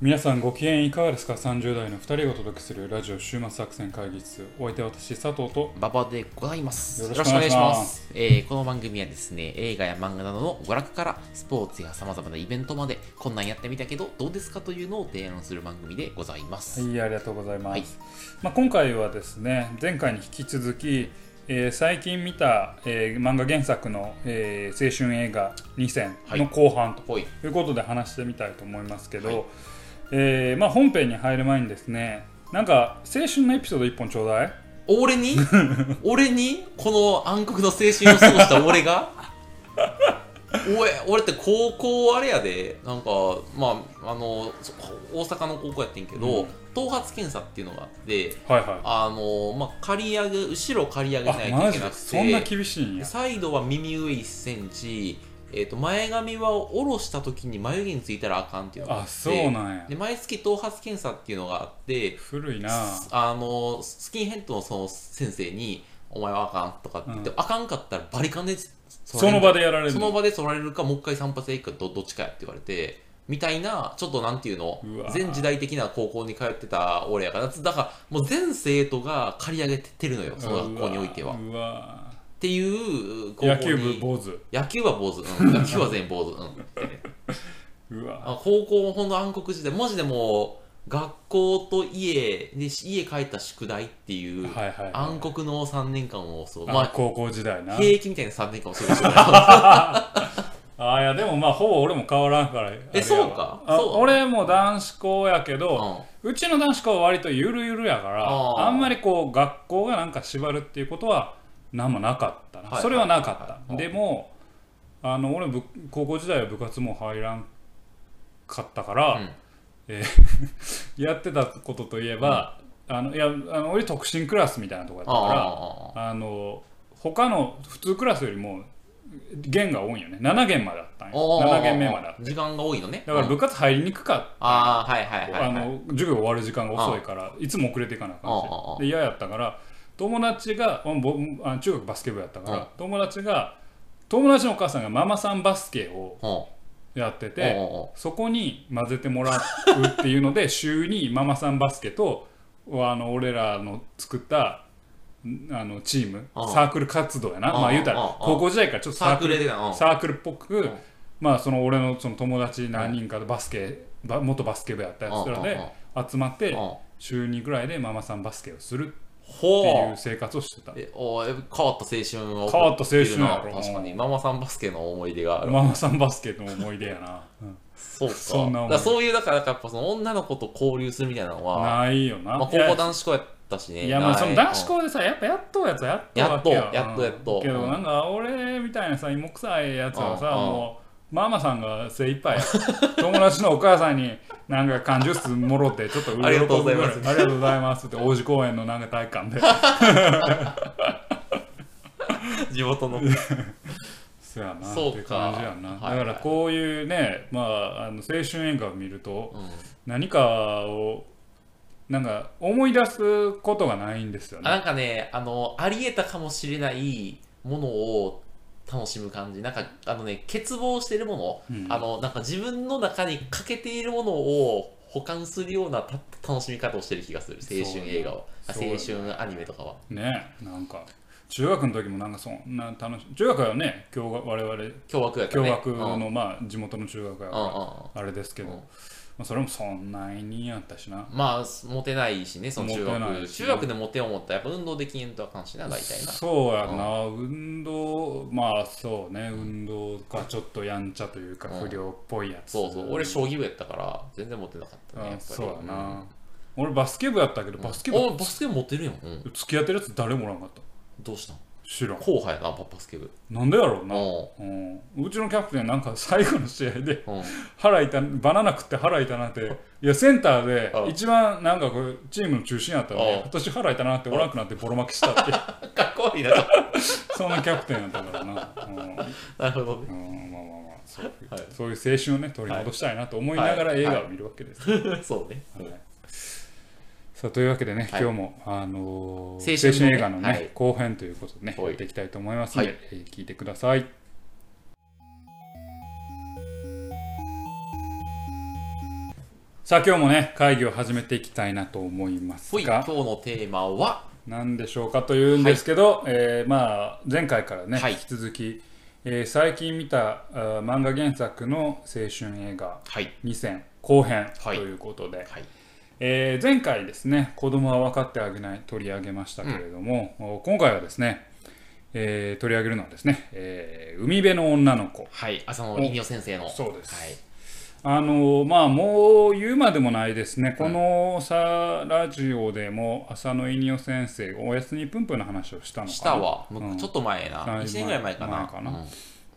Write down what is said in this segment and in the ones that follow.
皆さんご機嫌いかがですか ?30 代の2人がお届けするラジオ週末作戦会議室お相手は私佐藤と馬場でございます。よろしくお願いしますえーこの番組はですね、映画や漫画などの娯楽からスポーツや様々なイベントまで、こんなんやってみたけどどうですかというのを提案する番組でございます。はいありがとうございます、はいまあ、今回はですね前回に引き続き、えー最近見た、えー漫画原作の、えー青春映画2選の後半と。いうことで話してみたいと思いますけど、はいえーまあ、本編に入る前にですねなんか青春のエピソード1本ちょうだい？俺に？俺に？この暗黒の青春を過ごした俺が？俺俺って高校あれやで。なんかまああのそ大阪の高校やってんけど、うん。頭髪検査っていうのがあってはいはい。あのまあ刈り上げ後ろ刈り上げあないといけなくてそんな厳しいんや。サイドは耳上1センチ、えー、と前髪は下ろした時に眉毛についたらあかんっていうのがああってそうなんや。で毎月頭髪検査っていうのがあって古いな。あのスキンヘッドのその先生に「お前はあかん」とかって言って、うあかんかったらバリカンでその場ででやられるその場で取られるかもう一回散髪でいくかどどっちかやって言われてみたいなちょっとなんていうの全時代的な高校に通ってた俺やからだからもう全生徒が刈り上げてるのよその学校においては。っうわていう高校に。野球部坊主。野球は坊主、うん、野球は全員坊主、うん、うわ。あ高校ほんと暗黒時代。マジでもう学校と家で家帰った宿題っていうはいはいはい。暗黒の3年間をそう、まあ高校時代な。あ兵役みたいな3年間を過ごしてた。あいやでもまあほぼ俺も変わらんからあれやわそうか。あそう俺も男子校やけど、うちの男子校は割とゆるゆるやからあんまりこう学校がなんか縛るっていうことは何もなかったな、はい。それはなかはいはい。った、はい。でもあの俺部高校時代は部活も入らんかったから、うん。えー やってたことといえば、あのいやあの俺特進クラスみたいなとこやったあからあの他の普通クラスよりも弦が多いよね。7弦まであったんよ。7弦目まであって時間が多いのね。だから部活入りにくかった。ああはいはいはい、はい、あの授業終わる時間が遅いからいつも遅れていかなあかんし。で嫌やったから友達が中学バスケ部やったかうん。ら友達が友達のお母さんがママさんバスケをうん。やってうんてそこに混ぜてもらうっていうので 週にママさんバスケとあの俺らの作ったんあのチームうん。サークル活動やな。うん。まあ言うたらうん。高校時代からちょっとサークルサークルっぽくん。まあその俺のその友達何人かでバスケば元バスケ部やったやつらで集まってうん。週2ぐらいでママさんバスケをするってほいうう生活をしてた。えおえ変わった青春を変わった青春やろ確かに。ママさんバスケの思い出がある。ママさんバスケの思い出やな、うん。そうか。そんな思いだからそういうだからやっぱその女の子と交流するみたいなのは、ないよな、まあ、高校男子校やったしね。いやまあその男子校でさやっぱやっとうやつはやっとやっとやっとやっと。うん。けどうんなんか俺みたいなさ芋臭いやつはさもうママさんが精一杯。や友達のお母さんになんか缶ジュースもろってちょっとありがとうございます。ありがとうございますって王子公園のなんか体育館で地元の。そやなそうかって感じやな、だからこういうねまああの青春映画を見るとうん。何かをなんか思い出すことがないんですよね。あなんかねあのありえたかもしれないものを楽しむ感じ。なんかあのね欠乏してるもの、うん。あのなんか自分の中に欠けているものを保管するようなた楽しみ方をしてる気がする。青春映画はあそう青春アニメとかは。ねなんか中学の時もなんかそんな楽しい中学はね共学我々凶悪やったね。共学うん。のまあ地元の中学やうんうんからあれですけど、うんまあ、それもそんなにやったしな。まあモテないしねその中学。し。中学でモテよう思ったらやっぱ運動できんとあかんしな大体な。そうやな、運動まあそうね。運動がちょっとやんちゃというかうん。不良っぽいやつ、そうそう。俺将棋部やったから全然モテなかったねやっぱり。あそうやな、俺バスケ部やったけどバスケ部、おバスケ部モテるやん、うん、付き合ってるやつ誰もおらんかった。どうしたん？知らん。後輩やなババスケ部なんでやろうな、ううん、うちのキャプテンなんか最後の試合でんうん。腹痛バナナ食って腹痛なっていやセンターでうん。一番なんかこうチームの中心やったのにうん。私腹痛なっておらんくなってボロ負けしたって かっこいいな。そんなキャプテンやったからな、なるほどね。うんうん、まあまあまあ。そういう,、はい。そういう青春をね取り戻したいなと思いながらはい。映画を見るわけです、は いそうねさあというわけでね、はい。今日も、あのー青春映画のね、はい。後編ということでねはい。やっていきたいと思いますので、はい。えー聞いてください。さあ今日もね会議を始めていきたいなと思いますほい。今が日のテーマは？何でしょうかというんですけど、えーまあ前回からね、はい。引き続き、えー最近見たあー漫画原作の青春映画はい。2000後編とはい。いうことで、はいえー前回ですね子供は分かってあげない取り上げましたけれども、お今回はですね、えー取り上げるのはですね、えー海辺の女の子。はい浅野稲夫先生の。そうです。はい。あのまあもう言うまでもないですね、このさラジオでも浅野稲夫先生おやすみぷんぷんの話をしたのかな。したわ、むうん。ちょっと前な、はい1年ぐらい前かな。前うん。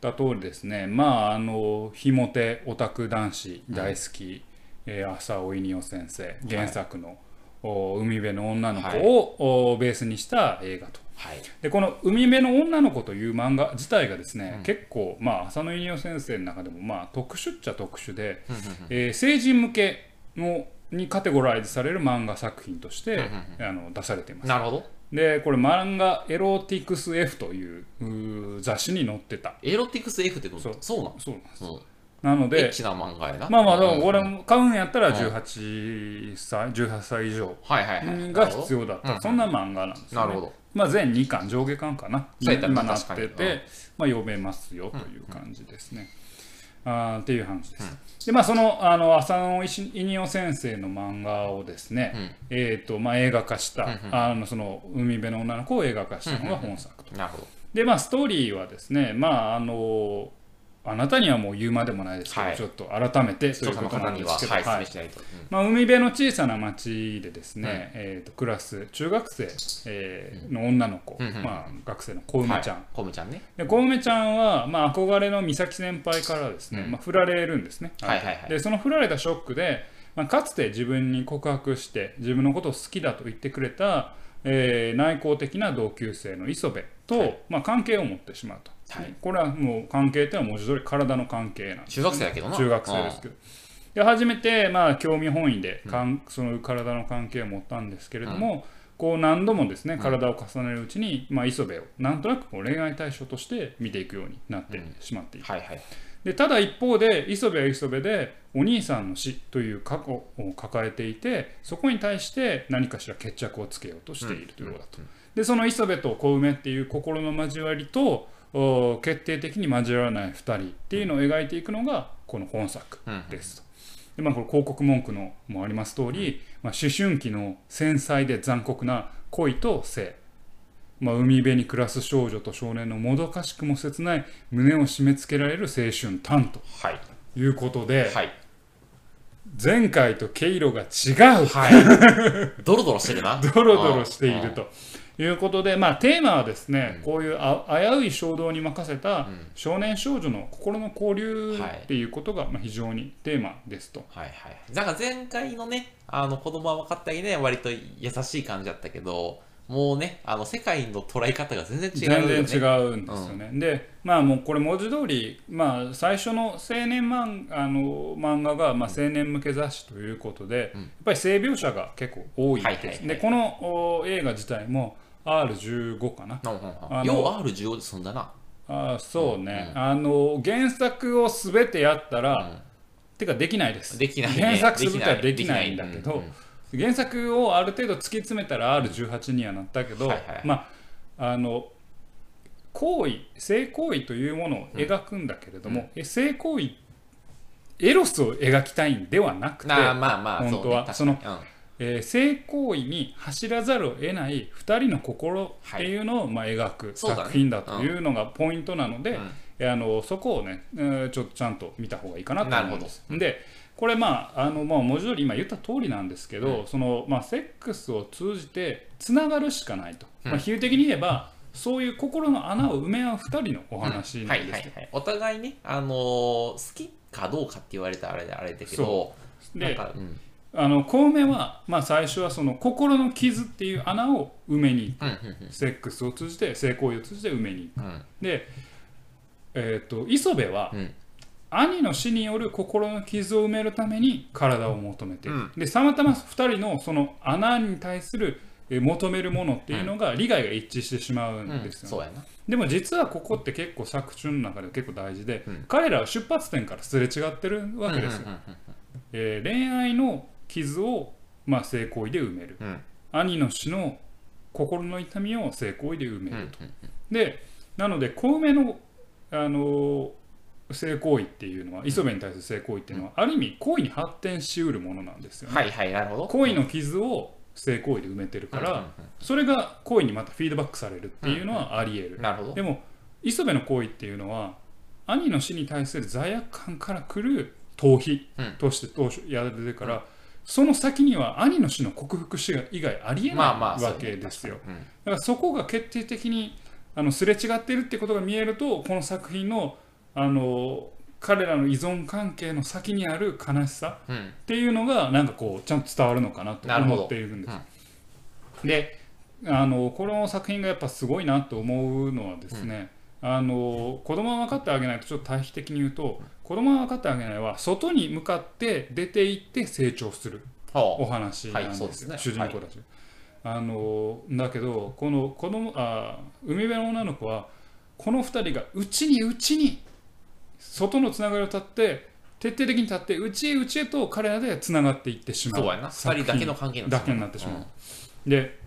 だ通りですね。まああのひもてオタク男子大好き、えー浅尾稲夫先生原作の、お海辺の女の子を、おベースにした映画と。はい。でこの「海辺の女の子」という漫画自体がですね、結構まあ浅野稲夫先生の中でもまあ特殊っちゃ特殊で、えー成人向けのにカテゴライズされる漫画作品として、あの出されています。なるほど。でこれ漫画「エロティクス F」という雑誌に載ってた。エロティクス F ってどうそう。そうなん？そうなんです。うんなのでエッチな漫画やな。まあまあだか俺も買うんやったら18歳18歳以上が必要だっうんたそんな漫画なんですよね。なるほど。まあ全2巻上下巻かな。そうやったら今なっててまあ読めますよという感じですね。あーっていう話です。でまあそのあの浅野稲夫先生の漫画をですねえっとまあ映画化したあのその海辺の女の子を映画化したのが本作と。なるほど。でまあストーリーはですねまああのあなたにはもう言うまでもないですけど、はい。ちょっと改めてと視聴者のいうことなんですけど、はい、はいまあ、海辺の小さな町でですね、えー、とクラス中学生、えーの女の子、うんうんまあ、学生の小梅ちゃん、はい、小梅ちゃんね。で小梅ちゃんは、まあ、憧れの美咲先輩からですね、まあ、振られるんですね、はいはいはい。でその振られたショックで、まあ、かつて自分に告白して自分のことを好きだと言ってくれた、えー内向的な同級生の磯部と、まあ、関係を持ってしまうと、はい。これはもう関係っていうのは文字通り体の関係なんです中学生やけどな。中学生ですけど。で初めてまあ興味本位でかん、その体の関係を持ったんですけれども、こう何度もですね体を重ねるうちに、まあ、磯部をなんとなくこう恋愛対象として見ていくようになってしまっている、はいはい。でただ一方で磯部は磯部でお兄さんの死という過去を抱えていてそこに対して何かしら決着をつけようとしているということだと。でその磯部と小梅っていう心の交わりとお決定的に交わらない2人っていうのを描いていくのがこの本作ですと。でまあ、これ広告文句のもあります通り、まあ、思春期の繊細で残酷な恋と性、まあ、海辺に暮らす少女と少年のもどかしくも切ない胸を締め付けられる青春短とはい。いうことで、はい。前回と毛色が違う、はい。ドロドロしてるな。ドロドロしているということで、まあ、テーマはですね、こういうあ危うい衝動に任せた少年少女の心の交流っていうことがまあ非常にテーマですと。はいはい。なんか前回のね、あの子供は分かったりね、割と優しい感じだったけど、もうね、あの世界の捉え方が全然違うよね。全然違うんですよね。でまあもうこれ文字通り、まあ、最初の青年漫あの漫画がまあ青年向け雑誌ということで、やっぱり性描写が結構多いはいはいはいです。でこのお映画自体も R15 かな。よう R15 で済んだな。あそうね、あの原作を全てやったら、てかできないです。できないね。原作全てはできない。んだけど原作をある程度突き詰めたら R18 にはなったけど、まああの行為性行為というものを描くんだけれども、え性行為エロスを描きたいんではなくて、まあまあ、本当は。そのえー性行為に走らざるを得ない2人の心っていうのをまあ描く作品だというのがポイントなので、うん。えーあのそこをね、えーちょっとちゃんと見た方がいいかなと思うんです。なでこれまああの、まあ、文字通り今言った通りなんですけど、そのまあ、セックスを通じてつながるしかないと、まあ、比喩的に言えばそういう心の穴を埋め合う2人のお話はなんですよ。いはいはい。お互いね、あのー好きかどうかって言われたらあれだあれだけど、なんでか、うんあの小梅は、まあ、最初はその心の傷っていう穴を埋めに行く。うんうんセックスを通じて性行為を通じて埋めに行く。うん。で、えー、と磯部は、うん。兄の死による心の傷を埋めるために体を求めている、うん。でたまたま2人のその穴に対するえー求めるものっていうのが利害が一致してしまうんうんですよね、そうやな。でも実はここって結構作中の中で結構大事で、うん。彼らは出発点からすれ違ってるわけですよ、うんうんうん。えー恋愛の傷を、まあ、性行為で埋める。うん。兄の死の心の痛みを性行為で埋めるうんでなので小梅の、あの性行為っていうのは磯部に対する性行為っていうのは、ある意味行為に発展しうるものなんですよね、はいはいなるほど。恋の傷を性行為で埋めてるから、それが行為にまたフィードバックされるっていうのはあり得る、なるほど。でも磯部の行為っていうのは兄の死に対する罪悪感から来る逃避うん。として当初やられてるから、その先には兄の死の克服死以外ありえないわけですよ。だからそこが決定的にあのすれ違っているってことが見えるとこの作品のあの彼らの依存関係の先にある悲しさっていうのがなんかこうちゃんと伝わるのかなと思っているんです。であのこの作品がやっぱすごいなと思うのはですね、あの子供は分かってあげないとちょっと対比的に言うと子供は分かってあげないは外に向かって出て行って成長するおは話なんですよ、はいそうですね。主人公たち、あのだけどこの子供あ海辺の女の子はこの2人が内に内に外のつながりを立って徹底的に立って内へ内へと彼らでつながっていってしまう。あそうやな。作品二人だけの関係なんだけになってしまう、で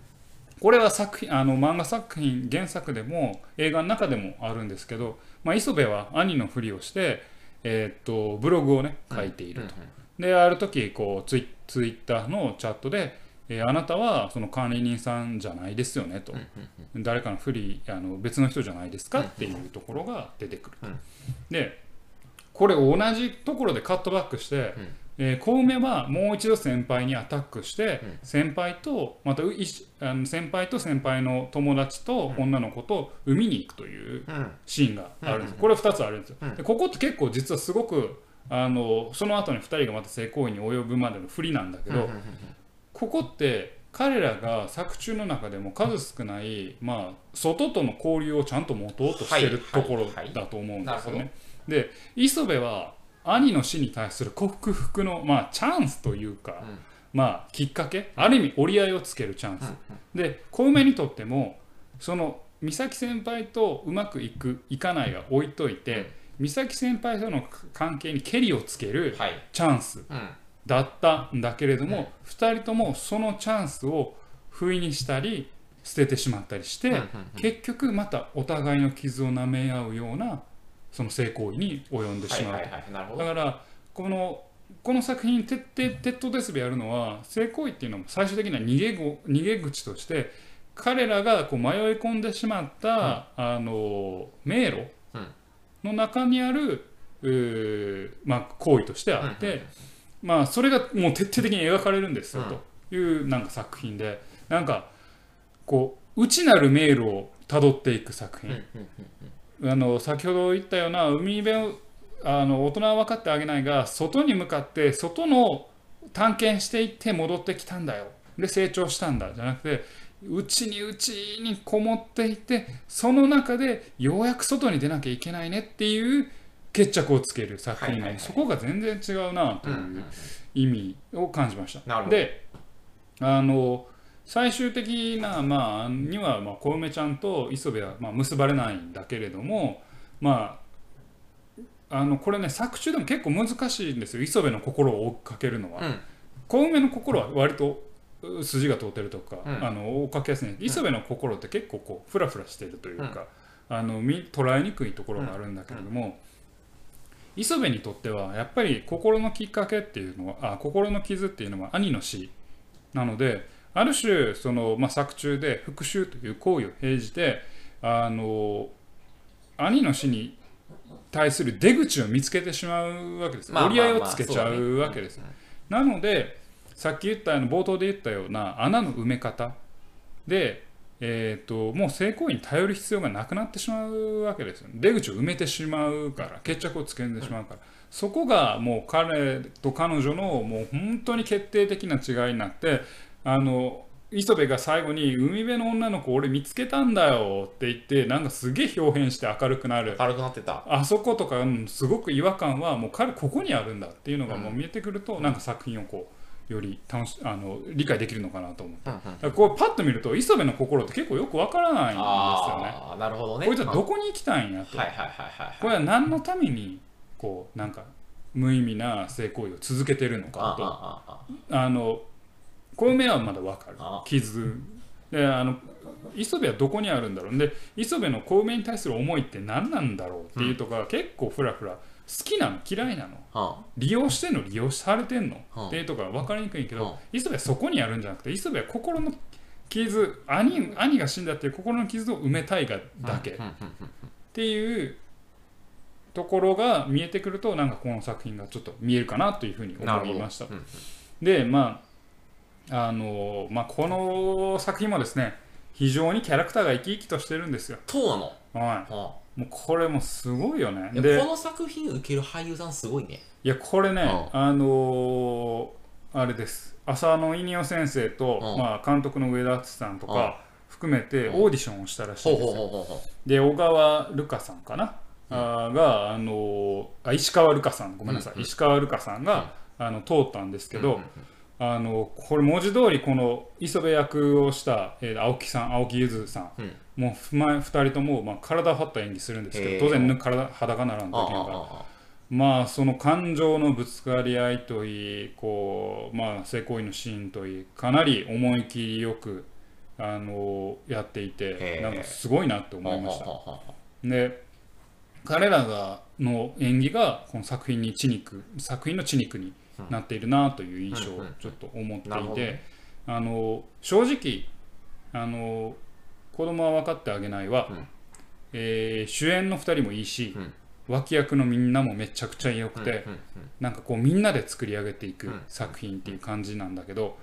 これは作品あの漫画作品原作でも映画の中でもあるんですけど、まあ、磯部は兄のふりをして、えーっとブログをね書いていると、である時こうツイツイッターのチャットで、えーあなたはその管理人さんじゃないですよねと、誰かの不利あの別の人じゃないですかっていうところが出てくると、うん。でこれ同じところでカットバックして、うんえー小梅はもう一度先輩にアタックして、うん。先輩とまたういしあの先輩と先輩の友達と女の子と海に行くというシーンがあるんです、うん。これ2つあるんですよ、うん。でここって結構実はすごくあのその後に2人がまた性行為に及ぶまでの振りなんだけど、ここって彼らが作中の中でも数少ない、まあ、外との交流をちゃんと持とうとしてるはいところはい。だと思うんですよね。で磯部は兄の死に対する克服の、まあ、チャンスというか、うん。まあ、きっかけある意味折り合いをつけるチャンス。で小梅にとってもその美咲先輩とうまくいくいかないが置いといて、美咲先輩との関係にけりをつけるはい。チャンスうん。だったんだけれども、2人ともそのチャンスを不意にしたり捨ててしまったりして、結局またお互いの傷を舐め合うようなその性行為に及んでしまうと、はいはいだからこのこの作品徹底鉄頭鉄尾やるのは性行為っていうのも最終的には逃げご逃げ口として彼らがこう迷い込んでしまった、あの迷路うん。の中にある、うーまあ、行為としてあって、まあそれがもう徹底的に描かれるんですよ、というなんか作品でなんかこう内なる迷路をたどっていく作うんう品、んあの先ほど言ったような海辺をあの大人は分かってあげないが外に向かって外の探検していって戻ってきたんだよ。で成長したんだ。じゃなくて内に内にこもっていてその中でようやく外に出なきゃいけないねっていう決着をつける作品はいはいはい。でそこが全然違うなとうんいう意味を感じました。であの最終的な、まあ、には、まあ、小梅ちゃんと磯部は、まあ、結ばれないんだけれどもまああのこれね作中でも結構難しいんですよ。磯部の心を追っかけるのは。うん。小梅の心は割とう筋が通ってるとか、うん。あの追っかけやすい磯部の心って結構こうフラフラしてるというか、あの見捉えにくいところがあるんだけれども、磯部にとってはやっぱり心のきっかけっていうのはあ心の傷っていうのは兄の死なのである種その、まあ、作中で復讐という行為を平じてあの兄の死に対する出口を見つけてしまうわけです、折り合いをつけちゃうわけです、なのでさっき言ったあの冒頭で言ったような穴の埋め方で、えー、ともう性行為に頼る必要がなくなってしまうわけですよ。ね出口を埋めてしまうから決着をつけんでしまうから、そこがもう彼と彼女のもう本当に決定的な違いになってあの磯部が最後に「海辺の女の子俺見つけたんだよ」って言ってなんかすげえ表現して明るくなる。軽くなってた。あそことか、うんすごく違和感はもう彼ここにあるんだっていうのがもう見えてくると、なんか作品をこうより楽しあの理解できるのかなと思って。うんうん。だからこうパッと見ると磯部の心って結構よくわからないんですよね。ああなるほどね。こいつはどこに行きたいんやと、はいはいはいはいこれは何のためにこうなんか無意味な性行為を続けてるのあかと。あの小梅はまだ分かる。あ。傷。であの磯部はどこにあるんだろう。で磯部の小梅に対する思いって何なんだろうっていうとか、結構フラフラ好きなの嫌いなの。あ。利用してんの利用されてんの、うんっていうところは分かりにくいけど、うん磯部はそこにあるんじゃなくて磯部は心の傷兄兄が死んだっていう心の傷を埋めたいがだけ、っうんうんていうところが見えてくるとなんかこの作品がちょっと見えるかなというふうに思いました。うん。でまああのまあこの作品もですね非常にキャラクターが生き生きとしてるんですよ、そうなの、は、はいもうこれもすごいよね。い、でやこの作品受ける俳優さんすごいね。いやこれね、うあ。のーあれです。浅野稲夫先生と、うんまあ、監督の上田敦さんとか含めてうんオーディションをしたらしいほうんですよ、ほうほうほうほで小川ルカさんかな、あーが、あのーあ石川ルカさん。ごめんなさい、うんうん石川ルカさんが、あの通ったんですけど、うんうんあのこれ文字通りこの磯部役をした、えー青木さん青木ゆずさん、うん。もうふま2人とも、まあ、体を張った演技するんですけど当然ぬ体裸ならんといけないからまあその感情のぶつかり合いといいこうまあ性行為のシーンといいかなり思い切りよくあのやっていへてー。なんかすごいなって思いました。で彼らがの演技がこの作品に血肉作品の血肉になっているなという印象をちょっと思っていてね。あの正直あの子供は分かってあげないは、うん。えー主演の2人もいいし、うん。脇役のみんなもめちゃくちゃ良くて、なんかこうみんなで作り上げていくうん。作品っていう感じなんだけど、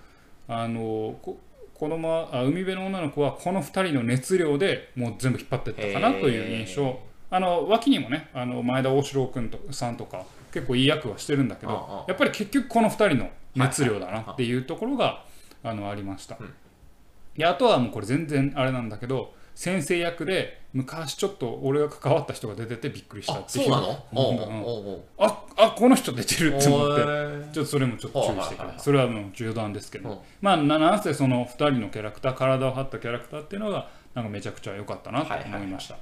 あのこ子供はあ海辺の女の子はこの2人の熱量でもう全部引っ張っていったかなという印象。あの脇にもねあの前田大城君とさんとか結構いい役はしてるんだけああどやっぱり結局この2人の熱量だなっていうところがあのありました。うん。であとはもうこれ全然あれなんだけど先生役で昔ちょっと俺が関わった人が出ててびっくりしたあっていうそうなの？ああこの人出てるって思ってちょっとそれもちょっと注意してくはいはいそれはもう冗談ですけど、うん。まあななんせその2人のキャラクター体を張ったキャラクターっていうのがなんかめちゃくちゃ良かったなと思いました、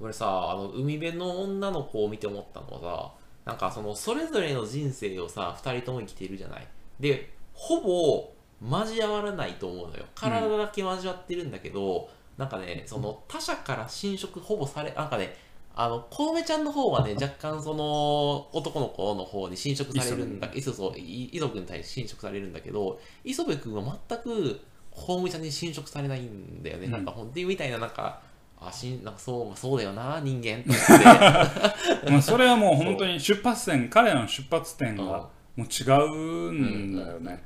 俺さあの海辺の女の子を見て思ったのはさなんかそのそれぞれの人生をさ2人とも生きているじゃない。でほぼ交わらないと思うのよ。体だけ交わってるんだけど、なんかねその他者から侵食ほぼされなんかねあの小梅ちゃんの方はね若干その男の子の方に侵食されるんだけどそうそうい磯部君に対して侵食されるんだけど磯部君は全く小梅ちゃんに侵食されないんだよね、うん。なんかほんっていうみたいななんかあしんなんかそうそうだよな人間って。まあそれはもう本当に出発点彼らの出発点がうん。もう違うんだよね、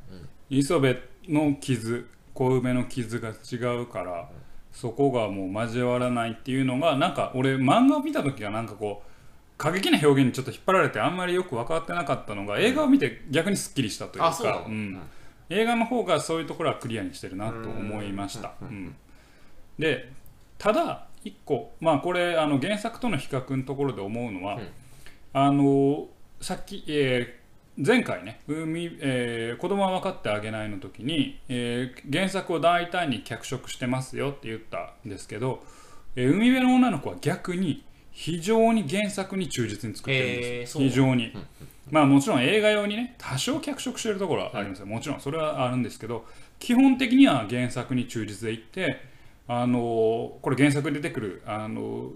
磯部の傷小梅の傷が違うからそこがもう交わらないっていうのがなんか俺漫画を見た時はなんかこう過激な表現にちょっと引っ張られてあんまりよく分かってなかったのが映画を見て逆にすっきりしたというかうん。映画の方がそういうところはクリアにしてるなと思いました。うん。うん。でただ一個まあこれあの原作との比較のところで思うのは、うん。あのさっき、えー前回ね海、えー子供は分かってあげない」の時に、えー原作を大胆に脚色してますよって言ったんですけど、えー海辺の女の子は逆に非常に原作に忠実に作ってるんですよ、へー非常に。うんまあもちろん映画用にね多少脚色してるところはあります。よ、もちろんそれはあるんですけど基本的には原作に忠実でいってあのこれ原作に出てくるあの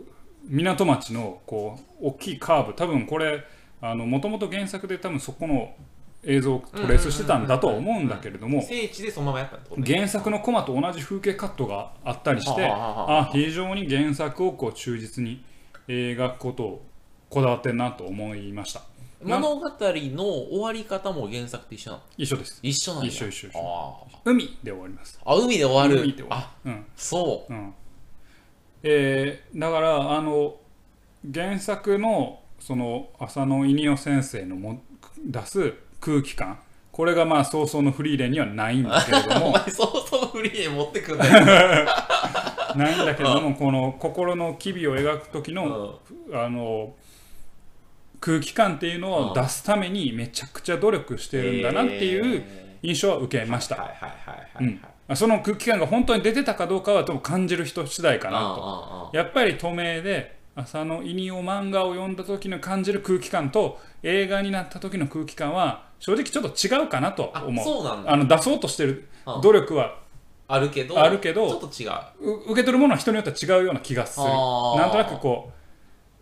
港町のこう大きいカーブ多分これもともと原作で多分そこの映像をトレースしてたんだとは思うんだけれども聖地でそのままやったってことね。原作のコマと同じ風景カットがあったりしてあ非常に原作をこう忠実に描くことをこだわってるなと思いました物語の終わり方も原作と一緒なの？一緒です。一緒なんや一緒一緒一緒。あ海で終わります。ーあ海で終わる。海で終わあるうん。そう。ん。えーだからあの原作のその浅野稲夫先生のも出す空気感。これがまあ早々のフリーレンにはないんだけれども。前そうそうフリーで持ってくんだよ。ないんだけれどもこの心の機微を描く時のあの空気感っていうのを出すためにめちゃくちゃ努力してるんだなっていう印象は受けました、その空気感が本当に出てたかどうかは多分感じる人次第かなと。あやっぱり透明で浅野イニオ漫画を読んだ時の感じる空気感と映画になった時の空気感は正直ちょっと違うかなとあ思う。そうなんだ。あの出そうとしてるうん努力はあるけどあるけどちょっと違う。う受け取るものは人によっては違うような気がする。なんとなくこう、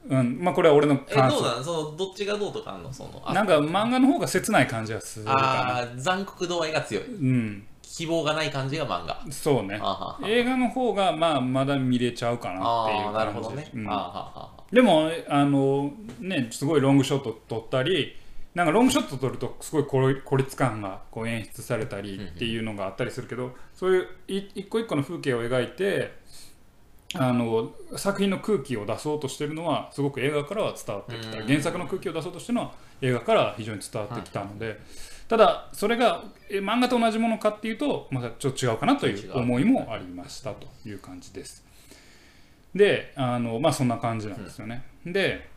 うん。まあ、これは俺のえ感想。どうなん？そのどっちがどうとかあんの？そのあなんか漫画の方が切ない感じがするあー残酷度合いが強い。うん。希望がない感じが漫画。そうね。映画の方がまあまだ見れちゃうかなっていうああなる感じほどね、うん。あははでもあのねすごいロングショット撮ったりなんかロングショット撮るとすごい孤立孤立感がこう演出されたりっていうのがあったりするけど、そういうい一個一個の風景を描いてあの作品の空気を出そうとしてるのはすごく映画からは伝わってきた。うん。原作の空気を出そうとしてるのは映画からは非常に伝わってきたので、ただそれがえ漫画と同じものかっていうとまたちょっと違うかなという思いもありましたという感じです。であのまあそんな感じなんですよね。で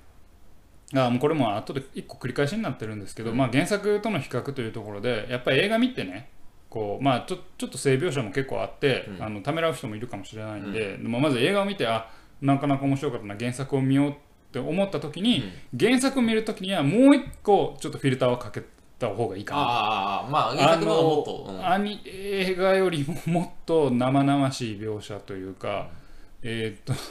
あもうこれも後で一個繰り返しになってるんですけど、うん。まあ、原作との比較というところでやっぱり映画見てねこうまあちょちょっと性描写も結構あって、うん。あのためらう人もいるかもしれないんで、でもまず映画を見てあなかなか面白かったな原作を見ようって思った時に、原作を見る時にはもう一個ちょっとフィルターをかけた方がいいかな。ああまあ原作のもっと、うん。アニ映画よりももっと生々しい描写というか、えーっと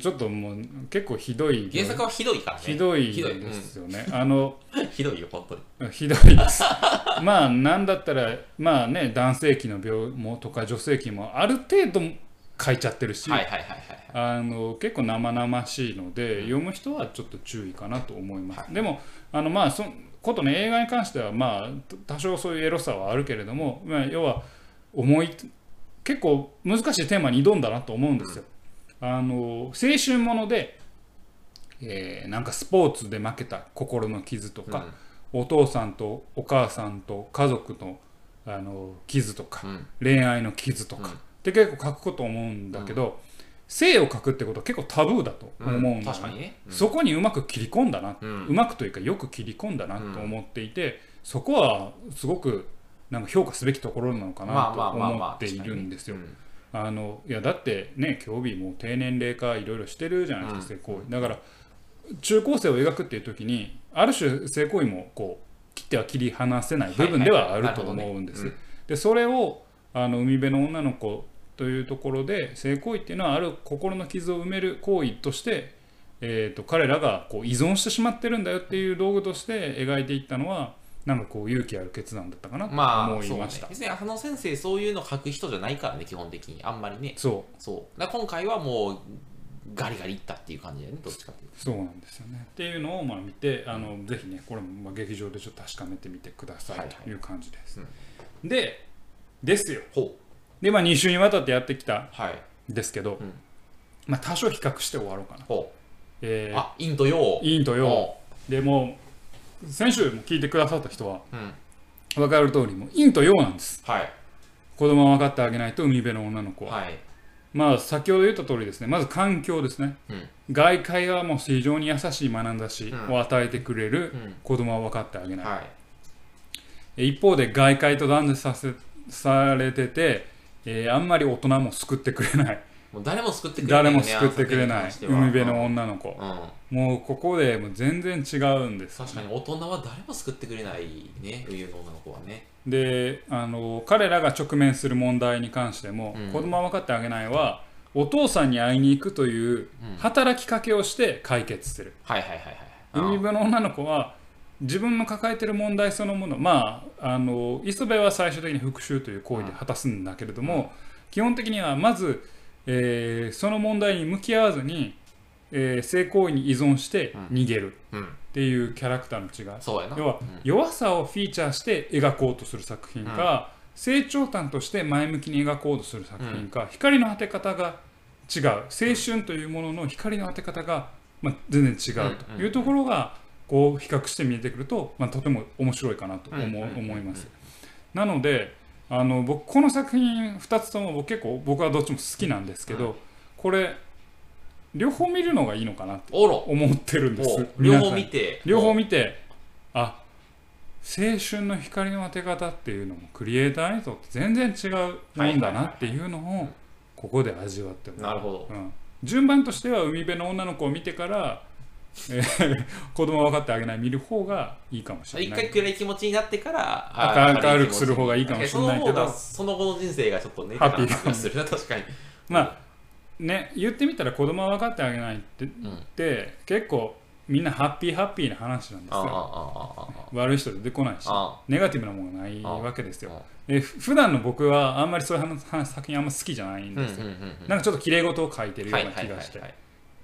ちょっともう結構ひどい原作はひどいからね。ひどいですよね。あのうん、ひどいよ本当に。ひどいです。まあなんだったらまあね男性器の病もとか女性器もある程度書いちゃってるし、結構生々しいので読む人はちょっと注意かなと思います。はい。でもあのまあそことね映画に関してはまあ多少そういうエロさはあるけれども、まあ、要は重い結構難しいテーマに挑んだなと思うんですよ。あの青春もので、えーなんかスポーツで負けた心の傷とか、お父さんとお母さんと家族のあの傷とか、うん。恋愛の傷とか、うん。って結構書くこと思うんだけど、性を書くってことは結構タブーだと思うんだうん。そこにうまく切り込んだな、ううんまくというかよく切り込んだなと思っていて、そこはすごくなんか評価すべきところなのかなまあと思っているんですよ。うん。あのいやだってね競技も低年齢化いろいろしてるじゃないですか、性行為。だから中高生を描くっていう時にある種性行為もこう切っては切り離せない部分ではあると思うんです。でそれをあの海辺の女の子というところで性行為っていうのはある心の傷を埋める行為として、えー、と彼らがこう依存してしまってるんだよっていう道具として描いていったのはなんかこう勇気ある決断だったかなと思いました。別に浅野先生そういうの書く人じゃないからね基本的に。あんまりね。そう。そう。だ今回はもうガリガリいったっていう感じだよねどっちかっていうそうなんですよね。っていうのをまあ見てあのぜひねこれもまあ劇場でちょっと確かめてみてくださはいはい。いという感じです。うん。でですよ。でまあ2週にわたってやってきたんですけど、うん。まあ多少比較して終わろうかな。ほえー、うあ陰と陽。陰と陽。ほでもう先週も聞いてくださった人はううん。分かる通りもう陰と陽なんです。はい。子供は分かってあげないと海辺の女の子は。はいまあ先ほど言った通りですね。まず環境ですね。うん。外界はもう非常に優しい眼差しを与えてくれるうん。子供は分かってあげない。はい。一方で外界と断絶させされてて、えーあんまり大人も救ってくれないもう誰も救ってくれないよね誰も救ってくれない。海辺の女の子。うん。もうここでもう全然違うんです。確かに大人は誰も救ってくれないね海の女の子はね。であの彼らが直面する問題に関しても、うん。子供は分かってあげないはお父さんに会いに行くといううん。働きかけをして解決する、はいはいはいはい。海辺の女の子は自分の抱えてる問題そのものまああの磯部は最終的に復讐という行為で果たすんだけれども、基本的にはまず、えーその問題に向き合わずに、えー性行為に依存して逃げるうん。っていうキャラクターの違い、そうやな。要はうん。弱さをフィーチャーして描こうとする作品か、成長感として前向きに描こうとする作品か、光の当て方が違う。青春というものの光の当て方が、まあ、全然違うというところがこう比較して見えてくると、まあ、とても面白いかなと思,、うんうんうん。思います。なのであの僕この作品2つとも僕結構僕はどっちも好きなんですけど、うこれ両方見るのがいいのかなとおろ。思ってるんです。お。両方見て。両方見てあ青春の光の当て方っていうのもクリエイターにとって全然違うもんだなっていうのをここで味わってもらう。なるほど。うん、順番としては海辺の女の子を見てから、えー 子供は分かってあげない見る方がいいかもしれ一ない。回暗い気持ちになってから明るくする方がいいかもしれないけど。その後の人生がちょっとねハッピー。な気がするな確かに。まあね言ってみたら子供は分かってあげないってっうん。て結構みんなハッピーハッピーな話なんですよ。悪い人出てこないしあネガティブなものがないわけですよ。あえふ普段の僕はあんまりそういう話話作品あんま好きじゃないんですよ、なんかちょっと綺麗事を書いてるような気がして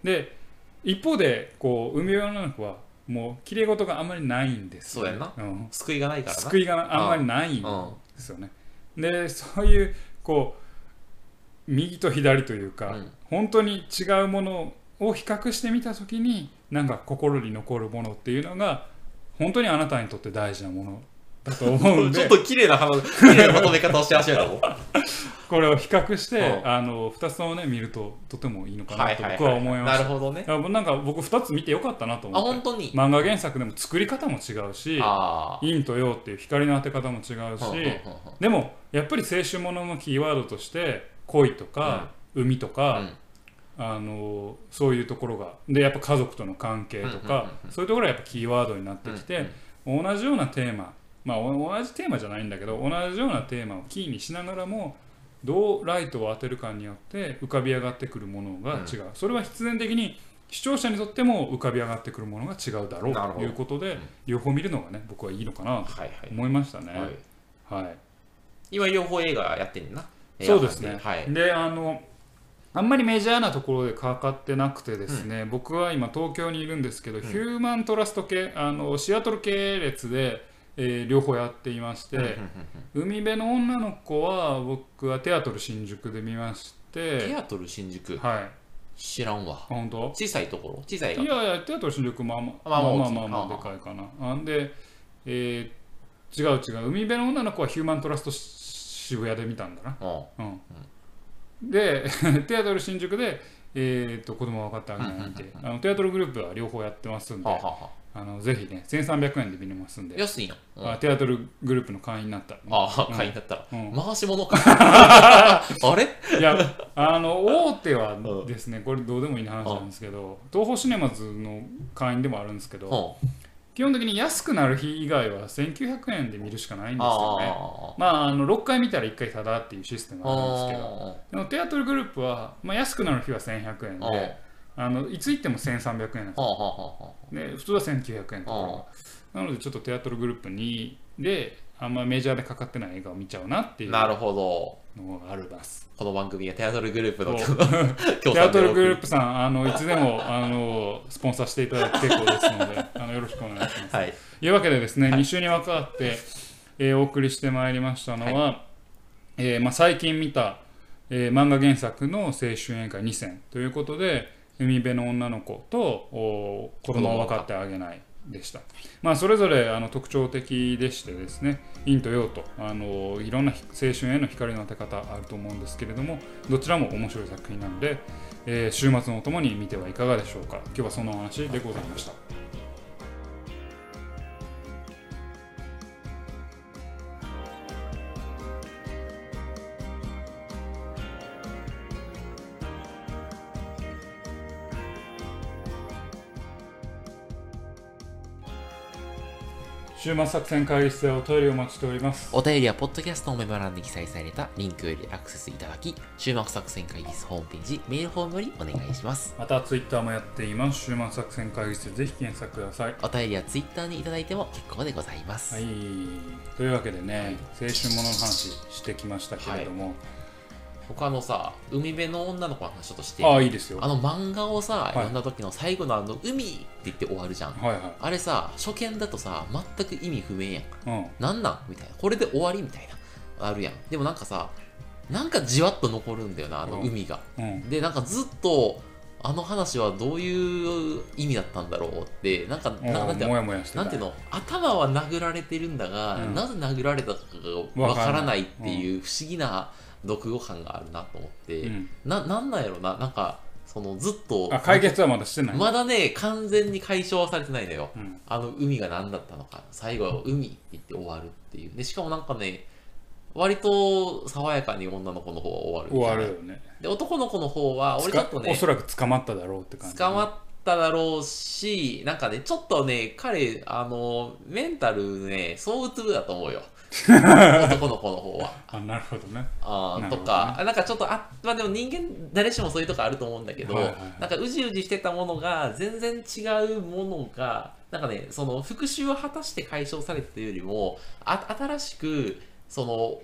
で一方でこう海辺の女の子はもう綺麗事があんまりないんですよそうやな。うん、救いがないからな。救いがあんまりないんうんですよね。でそういうこう右と左というか、うん。本当に違うものを比較してみた時になんか心に残るものっていうのが本当にあなたにとって大事なものだと思うんで。ちょっと綺麗な話綺麗なまとめ方をし始めたもんこれを比較して、うん。あの2つともね見るととてもいいのかはないとはい僕は思いましたなるほどね。なんか僕2つ見てよかったなとあ思って。本当に？漫画原作でも作り方も違うし陰と陽っていう光の当て方も違うし、うんうんうんうん。でもやっぱり青春もののキーワードとして恋とか、海とか、うん。あのそういうところがでやっぱ家族との関係とか、うんうんうんうん。そういうところがやっぱキーワードになってきて、同じようなテーマまあお同じテーマじゃないんだけど同じようなテーマをキーにしながらもどうライトを当てるかによって浮かび上がってくるものが違う、それは必然的に視聴者にとっても浮かび上がってくるものが違うだろうということでうん両方見るのがね僕はいいのかなとはいはい。思いましたね。はい。はい。今両方映画やってんな。そうですね。はい。で、あの、あんまりメジャーなところでかかってなくてですね、僕は今東京にいるんですけど、ヒューマントラスト系、あのシアトル系列で、えー両方やっていまして、海辺の女の子は僕はテアトル新宿で見まして、テアトル新宿？はい。知らんわ。あ本当？小さいところ？小さいが？いやいや、テアトル新宿まあまあまあまあまあまあでかいかな。あんで、えー違う違う、海辺の女の子はヒューマントラスト渋谷で見たんだな。うん。うん、で テアトル新宿で、えー、と子供は分かってあげないんであのテアトルグループは両方やってますんで。はあはあはあのぜひね1300円で見れますんあで。安いのうん。あテアトルグループの会員になった。ああうん。会員だったら。うん。回し物か。あれ？いやあの大手はうんですねこれどうでもいい話なんですけど東宝シネマズの会員でもあるんですけどうん。基本的に安くなる日以外は1900円で見るしかないんですよね。あまああの6回見たら1回タダっていうシステムあがあるんですけどでもテアトルグループは、まあ、安くなる日は1100円であのいつ行っても1300円なんですはあはあはで普通は1900円とか。なのでちょっとテアトルグループ2であんまメジャーでかかってない映画を見ちゃうなっていうのあなるほど。がありますこの番組がテアトルグループのテアトルグループプさんあのいつでもあのスポンサーしていただいて結構ですのであのよろしくお願いします。はい。というわけでですね、はい。2週に分かって、えーお送りしてまいりましたのは、えーまあ、最近見た、えー漫画原作の青春映画2選ということで海辺の女の子と子供を分かってあげないでした、まあ、それぞれあの特徴的でしてですね陰と陽とあのいろんな青春への光の当て方あると思うんですけれどもどちらも面白い作品なので、えー週末のお供に見てはいかがでしょうか。今日はそのお話でございました。週末作戦会議室でお便りをお待ちしております。お便りはポッドキャストのメモ欄に記載されたリンクよりアクセスいただき終幕作戦会議室ホームページメールフォームよりお願いします。またツイッターもやっています。週末作戦会議室でぜひ検索ください。お便りはツイッターにいただいても結構でございます、はい。というわけでね青春ものの話してきましたけれども、他のさ海辺の女の子の話ちょっとして。ああいいですよ。あの漫画をさ、い。読んだ時の最後のあの「海」って言って終わるじゃん。はいはあれさ初見だとさ全く意味不明やん。いうん。なんなん？みたいな。これで終わりみたいな。あるやん。でもなんかさなんかじわっと残るんだよなあのうん海が、うん。でなんかずっとあの話はどういう意味だったんだろうってなんかななんてもやもやしてたなんていうの？頭は殴られてるんだが、うん。なぜ殴られたかがわからないっていう不思議な読語感があるなと思って、うん。ななんなんやろななんかそのずっとあ解決はまだしてない、まだね完全に解消はされてないのよ。うん。あの海が何だったのか。最後は海って言って終わるっていう。でしかもなんかね割と爽やかに女の子の方は終わる終わるよね。で男の子の方は俺ちょっとねおそらく捕まっただろうって感じ。捕まっただろうしなんかねちょっとね彼あのメンタルね相うつぶだと思うよ 男の子の方は。あなるほどね。あどね。か、なんかちょっとあまあでも人間誰しもそういうとこあると思うんだけど、はいはいはい。なんかうじうじしてたものが全然違うものがなんかねその復讐を果たして解消されたというよりもあ新しくその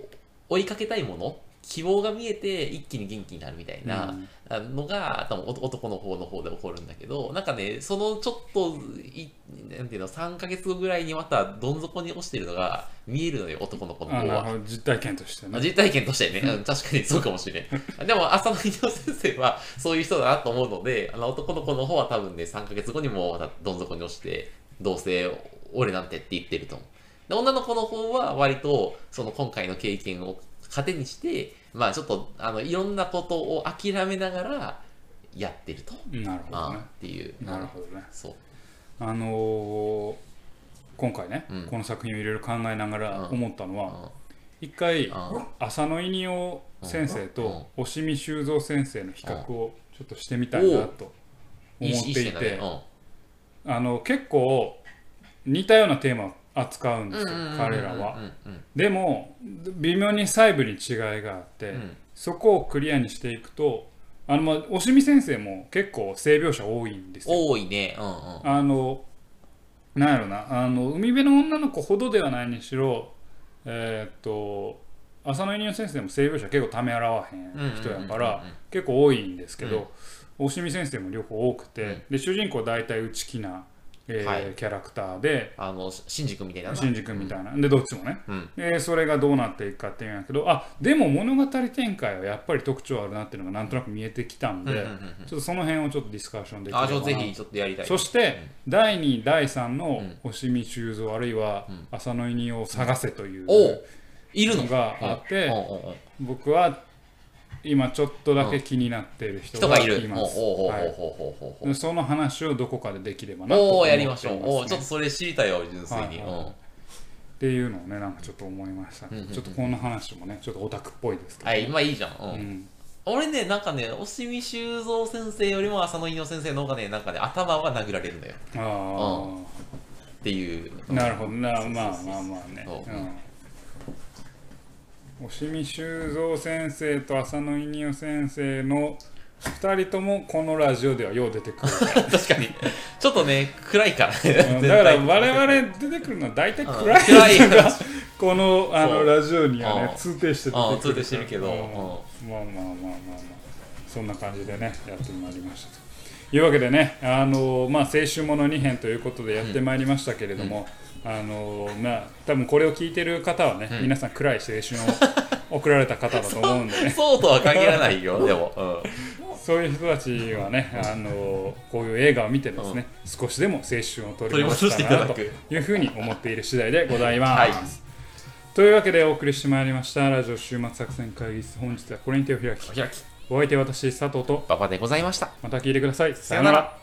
追いかけたいもの希望が見えて一気に元気になるみたいなのが多分お男の方の方で起こるんだけどなんかねそのちょっといなんていうの3ヶ月後ぐらいにまたどん底に落ちてるのが見えるのよ男の子の方は。実体験としてねまあ実体験としてね、うん確かにそうかもしれん。でも、浅野稲夫先生はそういう人だなと思うので、あの男の子の方は多分ね、3ヶ月後にもまたどん底に落ちて、どうせ俺なんてって言ってると思う。で女の子の方は割と、その今回の経験を糧にして、まあちょっと、あの、いろんなことを諦めながらやってると。なるほどあねーっていう。なるほどね。そう。あのー今回ね、うん。この作品をいろいろ考えながら思ったのは、うん。一回うん。浅野稲夫先生うん。と押見修造先生の比較をちょっとしてみたいなと思っていて。あの結構似たようなテーマを扱うんですよ彼らは。でも微妙に細部に違いがあって、うんそこをクリアにしていくとあのまあ押見先生も結構性描写多いんですよ。多いね。うんうん。あのなんやろなあの海辺の女の子ほどではないにしろえーっと浅野稲夫先生も性描写結構ためらわへん人やから結構多いんですけど大見先生も両方多くて、うんで主人公大体内気な、えーはいキャラクターで。あの、シンジ君みたいな。な。新宿みたいな、でどっちもね。うん。でそれがどうなっていくかっていうんやけどあでも物語展開はやっぱり特徴あるなっていうのがなんとなく見えてきたんで、うんうんうんうん。ちょっとその辺をちょっとディスカッションできれば。あ、じゃあなぜひちょっとやりたい。そして、第2第3のうん。押見修造あるいはうん。浅野稲を探せという。いるの？のがあってうん。うんうんうん。僕は今ちょっとだけ気になっている人人がいます。おうおうおうはいほうほうほうほう。ほうでその話をどこかでできればなと思おおっていやりましょう。おおちょっとそれ知りたいよ、純粋に。っていうのをねなんかちょっと思いました。ね、うんうんうん。ちょっとこの話もねちょっとオタクっぽいですけど、はい、まあいいじゃん。うん。うん。俺ね、なんかね、押見修造先生よりも浅野稲夫先生の方がね、なんかね、頭は殴られるのよ。あっていう。あなるほど。なまあまあまあね。うん押見修造先生と浅野稲夫先生の2人ともこのラジオではよう出てくる。確かに。ちょっとね、暗いからね。うんだから我々出てくるのは大体うん暗い。暗いのが このあのラジオにはねう。ん通底して出てくるうん通底してるけど。うん。うんまあまあまあまあまあ。そんな感じでねやってまいりましたと。いうわけでねあのまあ青春もの2編ということでやってまいりましたけれども、あのまあ多分これを聞いてる方はね、うん。皆さん暗い青春を 送られた方だと思うんでね。そうとは限らないよ、でも。うん。そういう人たちはね、あのこういう映画を見てですね、少しでも青春を取り戻したらなといいうふうに思っている次第でございます。はい。というわけでお送りしてまいりましたラジオ週末作戦会議室。本日はこれに手を開きお開き、お相手は私佐藤と。馬場でございました。また聞いてください。ささよなら